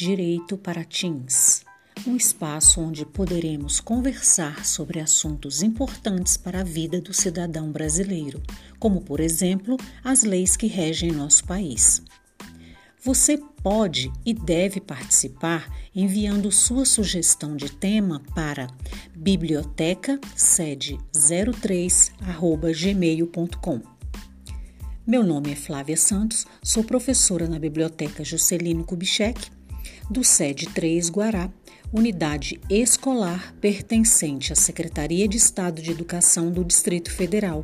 Direito para Teens, um espaço onde poderemos conversar sobre assuntos importantes para a vida do cidadão brasileiro, como, por exemplo, as leis que regem nosso país. Você pode e deve participar enviando sua sugestão de tema para biblioteca sede 03@gmail.com. Meu nome é Flávia Santos, sou professora na Biblioteca Juscelino Kubitschek, do SED 3 Guará, unidade escolar pertencente à Secretaria de Estado de Educação do Distrito Federal